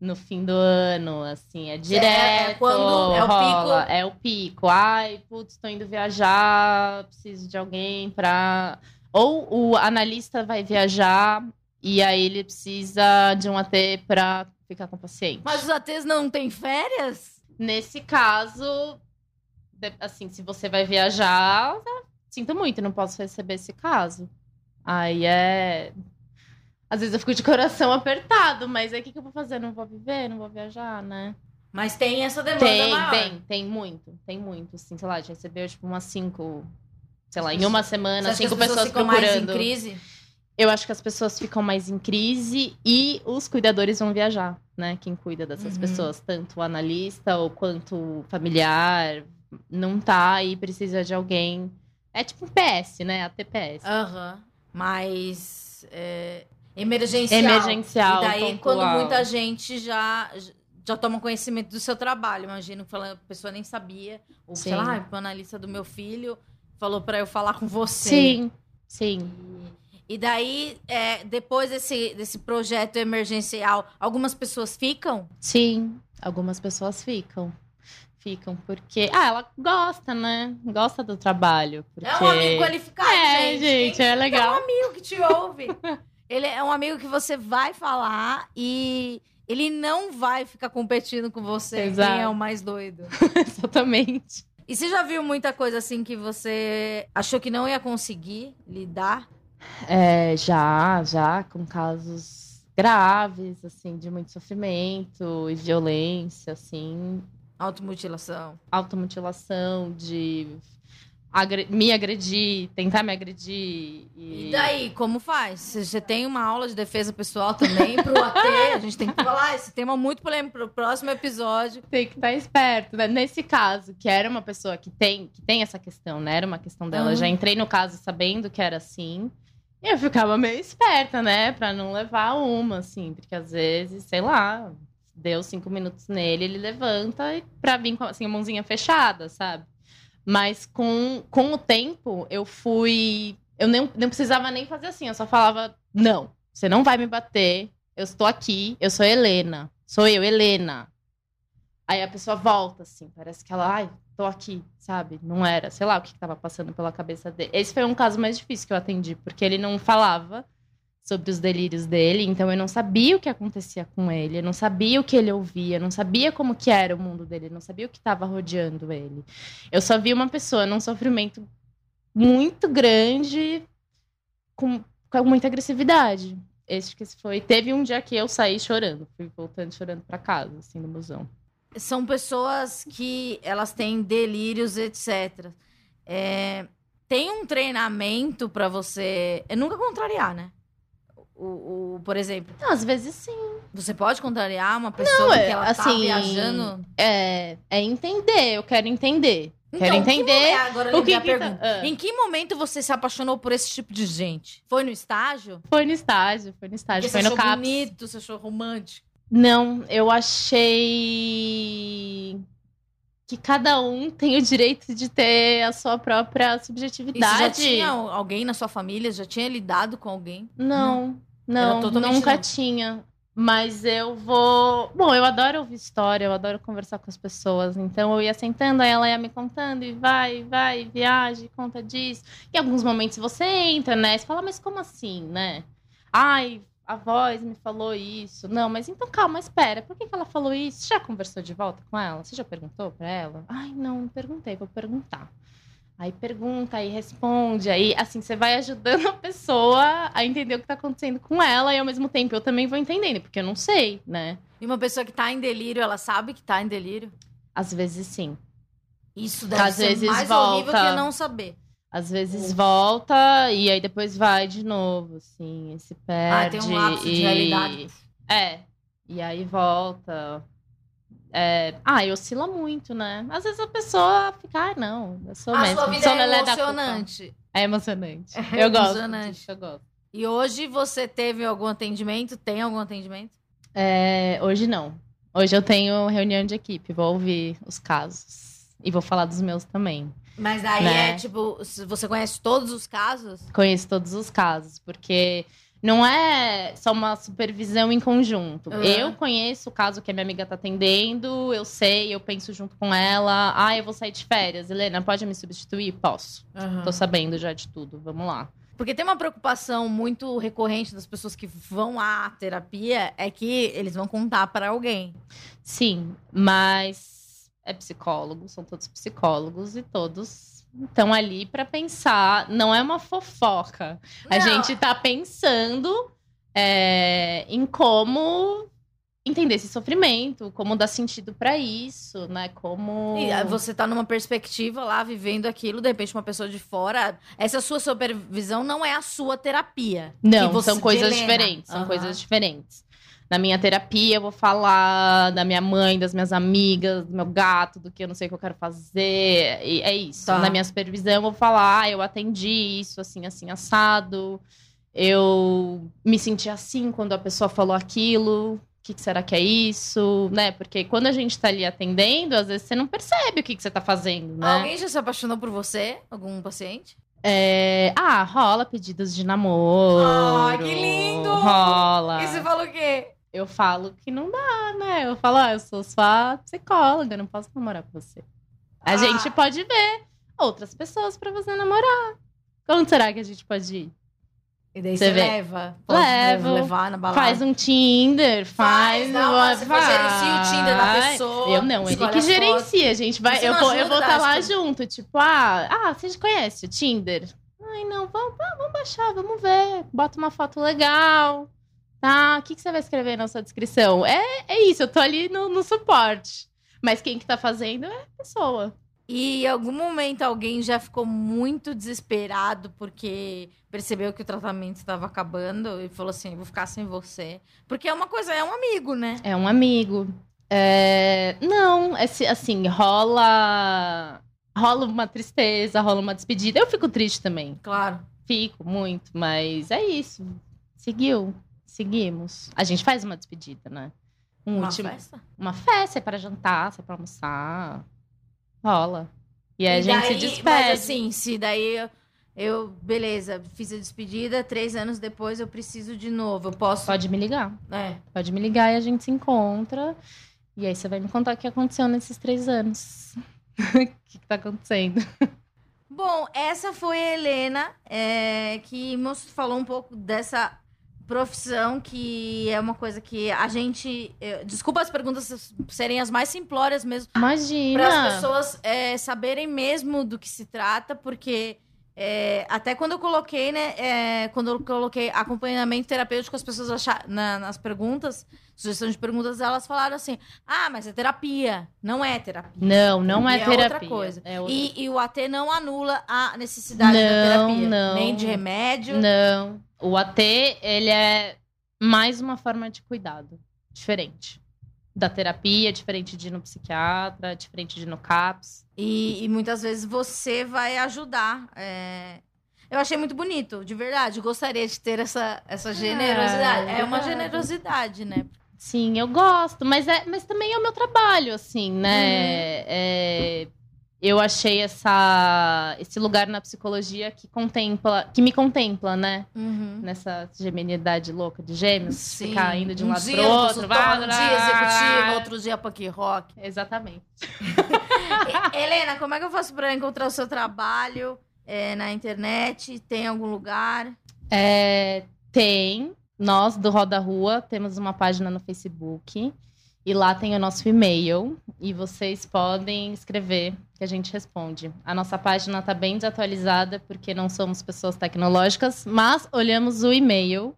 no fim do ano, assim, é direto. quando é o rola, pico. É o pico. Ai, putz, tô indo viajar, preciso de alguém pra. Ou o analista vai viajar e aí ele precisa de um AT pra ficar com o paciente. Mas os ATs não têm férias? Nesse caso, de- assim, se você vai viajar, sinto muito, não posso receber esse caso. Aí é. Às vezes eu fico de coração apertado, mas aí o que, que eu vou fazer? Não vou viver, não vou viajar, né? Mas tem essa demanda Tem, maior. tem, tem muito, tem muito. Assim, sei lá, já recebeu tipo umas cinco, sei lá, em uma semana, Você cinco as pessoas pessoas ficam mais procurando. em crise? Eu acho que as pessoas ficam mais em crise e os cuidadores vão viajar, né? Quem cuida dessas Uhum. pessoas, tanto o analista ou quanto o familiar, não tá e precisa de alguém. É tipo um PS, né? A TPS. Aham. Mas é, emergencial. Emergencial. E daí, pontual. quando muita gente já, já toma conhecimento do seu trabalho. Imagino que a pessoa nem sabia. Ou, sei Sim. lá, o analista do meu filho falou pra eu falar com você. Sim, sim. E, e daí, é, depois desse, desse projeto emergencial, algumas pessoas ficam? Sim, algumas pessoas ficam. Ficam porque. Ah, ela gosta, né? Gosta do trabalho. Porque... É um amigo qualificado, É, gente. gente, é legal. É um amigo que te ouve. ele é um amigo que você vai falar e ele não vai ficar competindo com você. Exato. Quem é o mais doido. Exatamente. E você já viu muita coisa assim que você achou que não ia conseguir lidar? É, já, já, com casos graves, assim, de muito sofrimento e violência, assim, Automutilação. automutilação, de agre- me agredir, tentar me agredir. E daí, como faz? Você- tem uma aula de defesa pessoal também pro AT? A gente tem que falar esse tema muito polêmico pro próximo episódio. Tem que estar esperto, né? Nesse caso, que era uma pessoa que tem, que tem essa questão, né? Era uma questão dela. Eu já entrei no caso sabendo que era assim. Eu ficava meio esperta, né? Pra não levar uma, assim. Porque às vezes, sei lá, deu cinco minutos nele, ele levanta e pra vir com assim, a mãozinha fechada, sabe? Mas com, com o tempo, eu fui. Eu nem, não precisava nem fazer assim, eu só falava: não, você não vai me bater, eu estou aqui, eu sou Helena. Sou eu, Helena. Aí a pessoa volta, assim, parece que ela, ai, tô aqui, sabe? Não era, sei lá o que que tava passando pela cabeça dele. Esse foi um caso mais difícil que eu atendi, porque ele não falava sobre os delírios dele, então eu não sabia o que acontecia com ele, eu não sabia o que ele ouvia, eu não sabia como que era o mundo dele, eu não sabia o que estava rodeando ele. Eu só vi uma pessoa num sofrimento muito grande, com, com muita agressividade. Esse que foi. Teve um dia que eu saí chorando, fui voltando chorando pra casa, assim, no busão. São pessoas que elas têm delírios, etc. É, tem um treinamento pra você. É nunca contrariar, né? O, o- por exemplo, Não, às vezes sim. você pode contrariar uma pessoa Não, que é, ela tá assim, viajando? É, é entender, eu quero entender. quero Então, que entender agora eu o que que tá- ah. Em que momento você se apaixonou por esse tipo de gente? Foi no estágio? Foi no estágio, foi no estágio, Porque foi você no achou CAPS. bonito, você achou romântico? Não, eu achei que cada um tem o direito de ter a sua própria E você já subjetividade. tinha alguém na sua família? Já tinha lidado com alguém? Não, não, totalmente nunca novo. tinha. Mas eu vou. Bom, eu adoro ouvir história, eu adoro conversar com as pessoas. Então eu ia sentando, aí ela ia me contando, e vai, vai, viaja, conta disso. Em alguns momentos você entra, né? Você fala, mas como assim, né? Ai, a voz me falou isso. Não, mas então calma, espera. Por que, que ela falou isso? Você já conversou de volta com ela? Você já perguntou pra ela? Ai, não, não perguntei, vou perguntar. Aí pergunta, aí responde, aí assim, você vai ajudando a pessoa a entender o que tá acontecendo com ela e ao mesmo tempo eu também vou entendendo, porque eu não sei, né? E uma pessoa que tá em delírio, ela sabe que tá em delírio? Às vezes sim. Isso deve Às ser vezes mais horrível volta. que não saber. Às vezes volta e aí depois vai de novo, assim, se perde. Ah, tem um lapso e... de realidade. É. E aí volta. É... Ah, e oscila muito, né? Às vezes a pessoa fica, ah, não, eu sou A mesmo. sua vida sou é lelé da culpa." emocionante. É emocionante. É eu gosto. emocionante. disso, eu gosto. E hoje você teve algum atendimento? Tem algum atendimento? É, hoje não. Hoje eu tenho reunião de equipe, vou ouvir os casos. E vou falar dos meus também. Mas aí Né? é tipo, se você conhece todos os casos? Conheço todos os casos, porque não é só uma supervisão em conjunto. Uhum. Eu conheço o caso que a minha amiga tá atendendo, eu sei, eu penso junto com ela. Ah, eu vou sair de férias. Helena, pode me substituir? Posso. Tô sabendo já de tudo. Vamos lá. Porque tem uma preocupação muito recorrente das pessoas que vão à terapia é que eles vão contar para alguém. Sim, mas é psicólogo, são todos psicólogos e todos estão ali para pensar. Não é uma fofoca. A Não. gente tá pensando é, em como entender esse sofrimento, como dar sentido para isso, né? Como E aí você tá numa perspectiva lá, vivendo aquilo, de repente uma pessoa de fora. Essa sua supervisão não é a sua terapia. Não, são coisas diferentes. São Aham. coisas diferentes. Na minha terapia, eu vou falar da minha mãe, das minhas amigas, do meu gato, do que eu não sei o que eu quero fazer. E é isso. Tá. Na minha supervisão, eu vou falar, ah, eu atendi isso, assim, assim, assado. Eu me senti assim quando a pessoa falou aquilo. O que, que será que é isso? Né? Porque quando a gente tá ali atendendo, às vezes você não percebe o que, que você tá fazendo, né? Alguém já se apaixonou por você? Algum paciente? É, Ah, rola pedidos de namoro. Ai, que lindo! Rola. E você falou o quê? Eu falo que não dá, né? Eu falo, ah, eu sou sua psicóloga, não posso namorar com você. A Ah. gente pode ver outras pessoas pra você namorar. Onde será que a gente pode ir? E daí Você você, leva? Pode Levo. levar na balada? Faz um Tinder, faz. Faz, não, você gerencia o Tinder da pessoa. Eu não, ele que gerencia. A gente vai. Você Eu vou, eu vou estar lá acho que- junto. Tipo, ah, ah, você já conhece o Tinder? Ai, não, vamos, vamos baixar, vamos ver. Bota uma foto legal. Tá? O que, que você vai escrever na sua descrição? É, é isso, eu tô ali no, no suporte. Mas quem que tá fazendo é a pessoa. E em algum momento alguém já ficou muito desesperado porque percebeu que o tratamento estava acabando e falou assim: vou ficar sem você. Porque é uma coisa, é um amigo, né? É um amigo. É, Não, esse, assim, rola. Rola uma tristeza, rola uma despedida. Eu fico triste também. Claro. Fico muito, mas é isso. Seguiu. Seguimos. A gente faz uma despedida, né? Um Uma último. festa. Uma festa, é para jantar, é para almoçar. Rola. E aí a E gente daí- se despede. Mas assim, se daí eu, eu- beleza, fiz a despedida, três anos depois eu preciso de novo. Eu posso. Pode me ligar. É. Pode me ligar e a gente se encontra. E aí você vai me contar o que aconteceu nesses três anos. O que, que tá acontecendo? Bom, essa foi a Helena, é, que falou um pouco dessa profissão, que é uma coisa que a gente. eh, desculpa as perguntas serem as mais simplórias mesmo, Imagina. para as pessoas é, saberem mesmo do que se trata, porque é, até quando eu coloquei, né? é, quando eu coloquei acompanhamento terapêutico, as pessoas acharam, nas perguntas, sugestão de perguntas, elas falaram assim: ah, mas é terapia. Não é terapia. Não, não é E terapia. outra coisa. É outra- E, e o AT não anula a necessidade da Não, terapia. não. Nem de remédio. Não. O AT, ele é mais uma forma de cuidado. Diferente. Da terapia, diferente de ir no psiquiatra, diferente de ir no CAPS. E, e muitas vezes você vai ajudar. é. Eu achei muito bonito, de verdade. Gostaria de ter essa, essa generosidade. É uma obrigada. generosidade, né? Sim, eu gosto, mas, é, mas também é o meu trabalho, assim, Uhum. né? É, eu achei essa, esse lugar na psicologia que contempla, que me contempla, né? Uhum. Nessa geminidade louca de gêmeos, ficar indo de um, lado dia pro outro. consultório, um dia executivo, vai. outro dia punk rock. Exatamente. Helena, como é que eu faço pra encontrar o seu trabalho é, na internet? Tem algum lugar? É, tem. Nós, do Roda Rua, temos uma página no Facebook. E lá tem o nosso e-mail. E vocês podem escrever, que a gente responde. A nossa página está bem desatualizada, porque não somos pessoas tecnológicas, mas olhamos o e-mail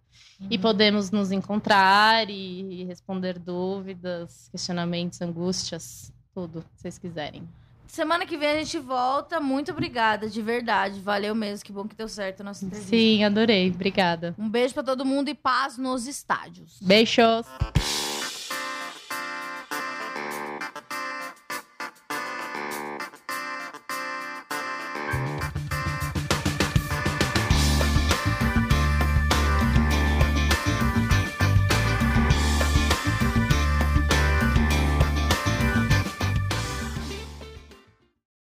e podemos nos encontrar e responder dúvidas, questionamentos, angústias, tudo, se vocês quiserem. Semana que vem a gente volta. Muito obrigada, de verdade. Valeu mesmo. Que bom que deu certo a nossa entrevista. Sim, adorei. Obrigada. Um beijo pra todo mundo e paz nos estádios. Beijos!